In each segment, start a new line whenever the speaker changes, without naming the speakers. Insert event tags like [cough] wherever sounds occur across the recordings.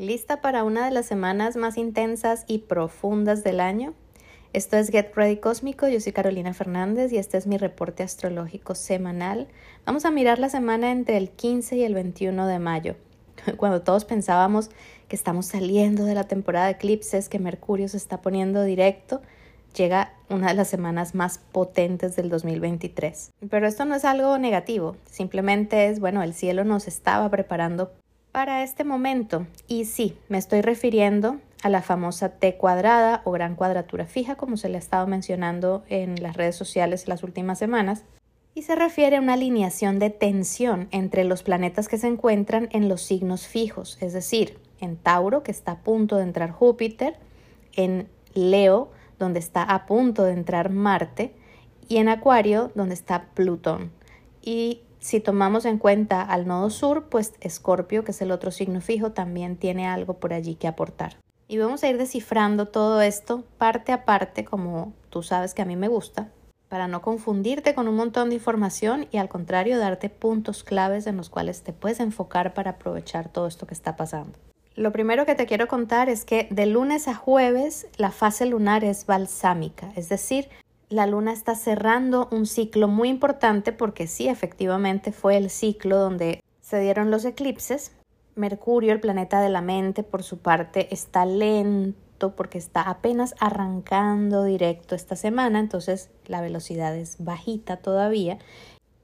¿Lista para una de las semanas más intensas y profundas del año? Esto es Get Ready Cósmico, yo soy Carolina Fernández y este es mi reporte astrológico semanal. Vamos a mirar la semana entre el 15 y el 21 de mayo, [laughs] cuando todos pensábamos que estamos saliendo de la temporada de eclipses, que Mercurio se está poniendo directo, llega una de las semanas más potentes del 2023. Pero esto no es algo negativo, simplemente es, bueno, el cielo nos estaba preparando para este momento. Y sí, me estoy refiriendo a la famosa T cuadrada o gran cuadratura fija, como se le ha estado mencionando en las redes sociales las últimas semanas, y se refiere a una alineación de tensión entre los planetas que se encuentran en los signos fijos, es decir, en Tauro, que está a punto de entrar Júpiter, en Leo, donde está a punto de entrar Marte, y en Acuario, donde está Plutón. Y si tomamos en cuenta al nodo sur, pues Escorpio, que es el otro signo fijo, también tiene algo por allí que aportar. Y vamos a ir descifrando todo esto parte a parte, como tú sabes que a mí me gusta, para no confundirte con un montón de información y al contrario darte puntos claves en los cuales te puedes enfocar para aprovechar todo esto que está pasando. Lo primero que te quiero contar es que de lunes a jueves la fase lunar es balsámica, es decir, la luna está cerrando un ciclo muy importante porque sí, efectivamente fue el ciclo donde se dieron los eclipses. Mercurio, el planeta de la mente, por su parte, está lento porque está apenas arrancando directo esta semana, entonces la velocidad es bajita todavía.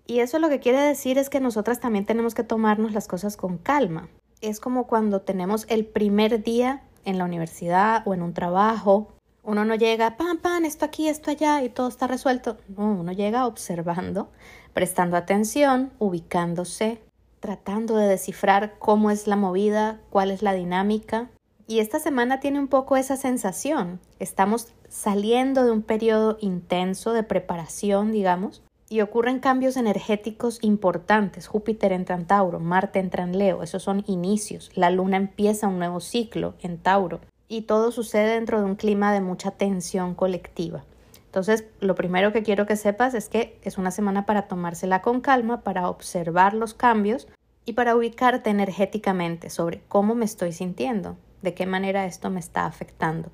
Y eso lo que quiere decir es que nosotras también tenemos que tomarnos las cosas con calma. Es como cuando tenemos el primer día en la universidad o en un trabajo uno no llega, pan, pan, esto aquí, esto allá y todo está resuelto. No, uno llega observando, prestando atención, ubicándose, tratando de descifrar cómo es la movida, cuál es la dinámica. Y esta semana tiene un poco esa sensación. Estamos saliendo de un periodo intenso de preparación, digamos, y ocurren cambios energéticos importantes. Júpiter entra en Tauro, Marte entra en Leo, esos son inicios. La luna empieza un nuevo ciclo en Tauro y todo sucede dentro de un clima de mucha tensión colectiva. Entonces, lo primero que quiero que sepas es que es una semana para tomársela con calma, para observar los cambios y para ubicarte energéticamente sobre cómo me estoy sintiendo, de qué manera esto me está afectando.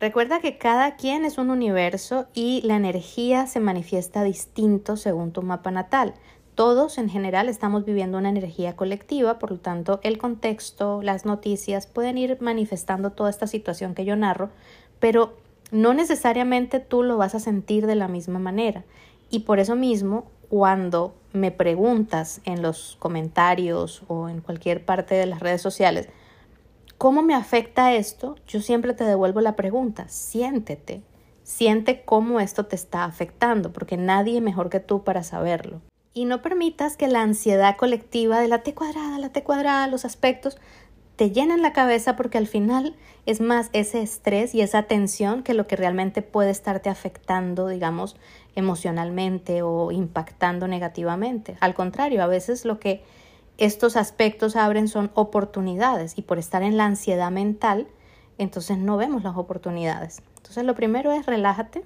Recuerda que cada quien es un universo y la energía se manifiesta distinto según tu mapa natal. Todos en general estamos viviendo una energía colectiva, por lo tanto el contexto, las noticias pueden ir manifestando toda esta situación que yo narro, pero no necesariamente tú lo vas a sentir de la misma manera. Y por eso mismo, cuando me preguntas en los comentarios o en cualquier parte de las redes sociales, ¿cómo me afecta esto? Yo siempre te devuelvo la pregunta, siéntete, siente cómo esto te está afectando, porque nadie mejor que tú para saberlo y no permitas que la ansiedad colectiva de la T cuadrada, la T cuadrada, los aspectos, te llenen la cabeza porque al final es más ese estrés y esa tensión que lo que realmente puede estarte afectando, digamos, emocionalmente o impactando negativamente. Al contrario, a veces lo que estos aspectos abren son oportunidades y por estar en la ansiedad mental, entonces no vemos las oportunidades. Entonces lo primero es relájate.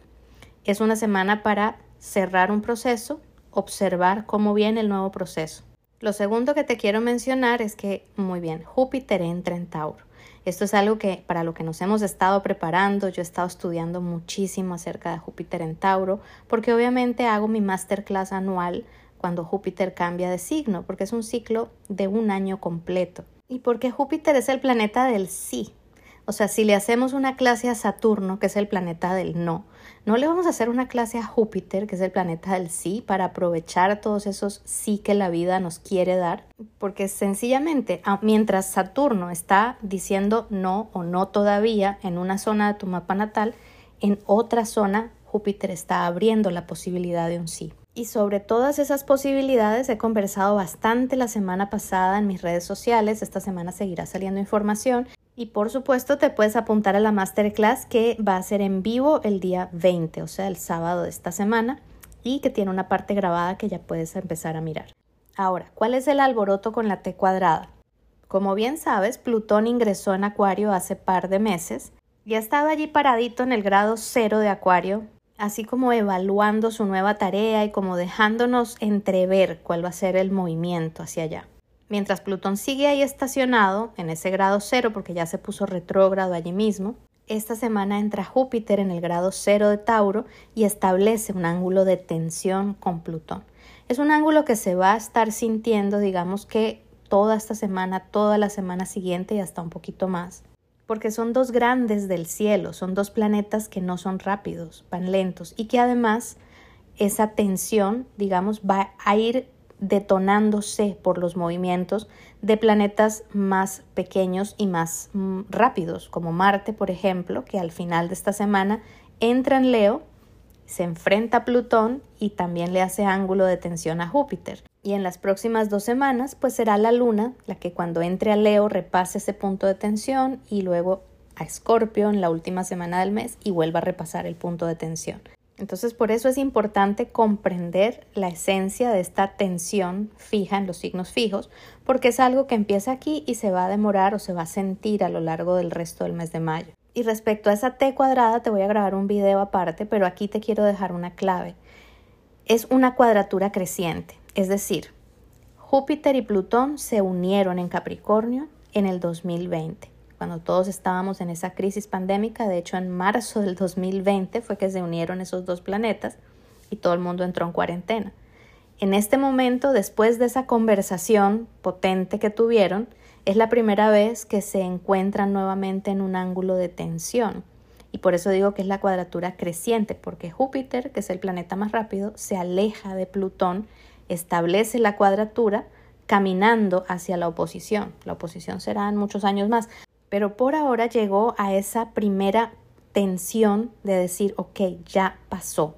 Es una semana para cerrar un proceso, observar cómo viene el nuevo proceso. Lo segundo que te quiero mencionar es que, muy bien, Júpiter entra en Tauro. Esto es algo que para lo que nos hemos estado preparando, yo he estado estudiando muchísimo acerca de Júpiter en Tauro, porque obviamente hago mi masterclass anual cuando Júpiter cambia de signo, porque es un ciclo de un año completo. Y porque Júpiter es el planeta del sí. O sea, si le hacemos una clase a Saturno, que es el planeta del no, no le vamos a hacer una clase a Júpiter, que es el planeta del sí, para aprovechar todos esos sí que la vida nos quiere dar, porque sencillamente, mientras Saturno está diciendo no o no todavía en una zona de tu mapa natal, en otra zona Júpiter está abriendo la posibilidad de un sí. Y sobre todas esas posibilidades he conversado bastante la semana pasada en mis redes sociales. Esta semana seguirá saliendo información y por supuesto te puedes apuntar a la masterclass que va a ser en vivo el día 20, o sea, el sábado de esta semana, y que tiene una parte grabada que ya puedes empezar a mirar. Ahora, ¿cuál es el alboroto con la T cuadrada? Como bien sabes, Plutón ingresó en Acuario hace par de meses y ha estado allí paradito en el grado cero de Acuario, así como evaluando su nueva tarea y como dejándonos entrever cuál va a ser el movimiento hacia allá. Mientras Plutón sigue ahí estacionado, en ese grado cero, porque ya se puso retrógrado allí mismo, esta semana entra Júpiter en el grado cero de Tauro y establece un ángulo de tensión con Plutón. Es un ángulo que se va a estar sintiendo, digamos que toda esta semana, toda la semana siguiente y hasta un poquito más. Porque son dos grandes del cielo, son dos planetas que no son rápidos, van lentos y que además esa tensión, digamos, va a ir detonándose por los movimientos de planetas más pequeños y más mm, rápidos, como Marte, por ejemplo, que al final de esta semana entra en Leo, se enfrenta a Plutón y también le hace ángulo de tensión a Júpiter. Y en las próximas dos semanas, pues será la Luna la que cuando entre a Leo repase ese punto de tensión y luego a Escorpio en la última semana del mes y vuelva a repasar el punto de tensión. Entonces, por eso es importante comprender la esencia de esta tensión fija en los signos fijos, porque es algo que empieza aquí y se va a demorar o se va a sentir a lo largo del resto del mes de mayo. Y respecto a esa T cuadrada, te voy a grabar un video aparte, pero aquí te quiero dejar una clave. Es una cuadratura creciente, es decir, Júpiter y Plutón se unieron en Capricornio en el 2020 cuando todos estábamos en esa crisis pandémica. De hecho, en marzo del 2020 fue que se unieron esos dos planetas y todo el mundo entró en cuarentena. En este momento, después de esa conversación potente que tuvieron, es la primera vez que se encuentran nuevamente en un ángulo de tensión. Y por eso digo que es la cuadratura creciente, porque Júpiter, que es el planeta más rápido, se aleja de Plutón, establece la cuadratura caminando hacia la oposición. La oposición será en muchos años más, pero por ahora llegó a esa primera tensión de decir, ok, ya pasó.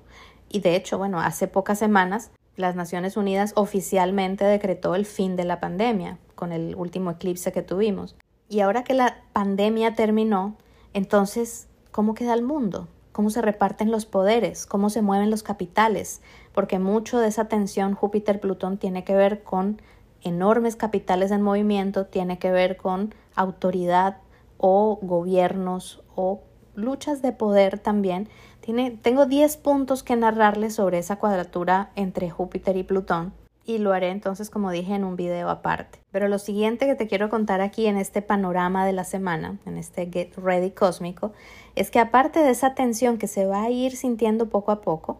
Y de hecho, bueno, hace pocas semanas las Naciones Unidas oficialmente decretó el fin de la pandemia con el último eclipse que tuvimos. Y ahora que la pandemia terminó, entonces, ¿cómo queda el mundo? ¿Cómo se reparten los poderes? ¿Cómo se mueven los capitales? Porque mucho de esa tensión Júpiter-Plutón tiene que ver con enormes capitales en movimiento, tiene que ver con autoridad o gobiernos o luchas de poder también. Tiene, tengo 10 puntos que narrarles sobre esa cuadratura entre Júpiter y Plutón y lo haré entonces como dije en un video aparte. Pero lo siguiente que te quiero contar aquí en este panorama de la semana, en este Get Ready cósmico, es que aparte de esa tensión que se va a ir sintiendo poco a poco,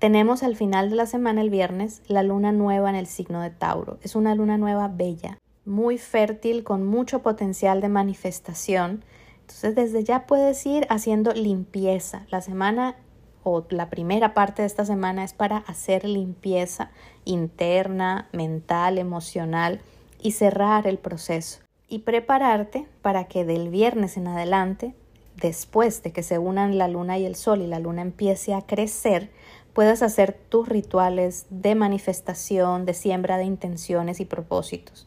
tenemos al final de la semana, el viernes, la luna nueva en el signo de Tauro. Es una luna nueva bella, muy fértil, con mucho potencial de manifestación. Entonces desde ya puedes ir haciendo limpieza. La semana o la primera parte de esta semana es para hacer limpieza interna, mental, emocional y cerrar el proceso. Y prepararte para que del viernes en adelante, después de que se unan la luna y el sol y la luna empiece a crecer, puedas hacer tus rituales de manifestación, de siembra de intenciones y propósitos.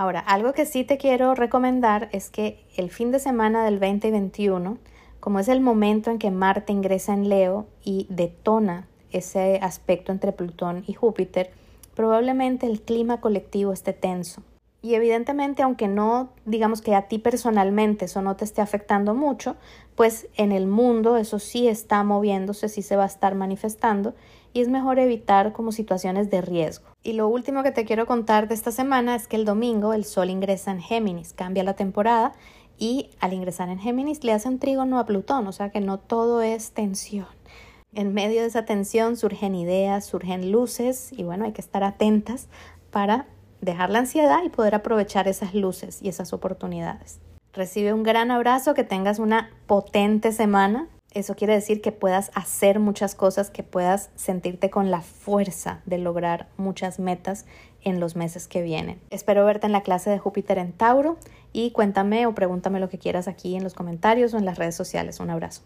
Ahora, algo que sí te quiero recomendar es que el fin de semana del 20 y 21, como es el momento en que Marte ingresa en Leo y detona ese aspecto entre Plutón y Júpiter, probablemente el clima colectivo esté tenso. Y evidentemente, aunque no digamos que a ti personalmente eso no te esté afectando mucho, pues en el mundo eso sí está moviéndose, sí se va a estar manifestando y es mejor evitar como situaciones de riesgo. Y lo último que te quiero contar de esta semana es que el domingo el Sol ingresa en Géminis, cambia la temporada y al ingresar en Géminis le hace un trígono a Plutón, o sea que no todo es tensión. En medio de esa tensión surgen ideas, surgen luces y bueno, hay que estar atentas para dejar la ansiedad y poder aprovechar esas luces y esas oportunidades. Recibe un gran abrazo, que tengas una potente semana eso quiere decir que puedas hacer muchas cosas, que puedas sentirte con la fuerza de lograr muchas metas en los meses que vienen. Espero verte en la clase de Júpiter en Tauro y cuéntame o pregúntame lo que quieras aquí en los comentarios o en las redes sociales. Un abrazo.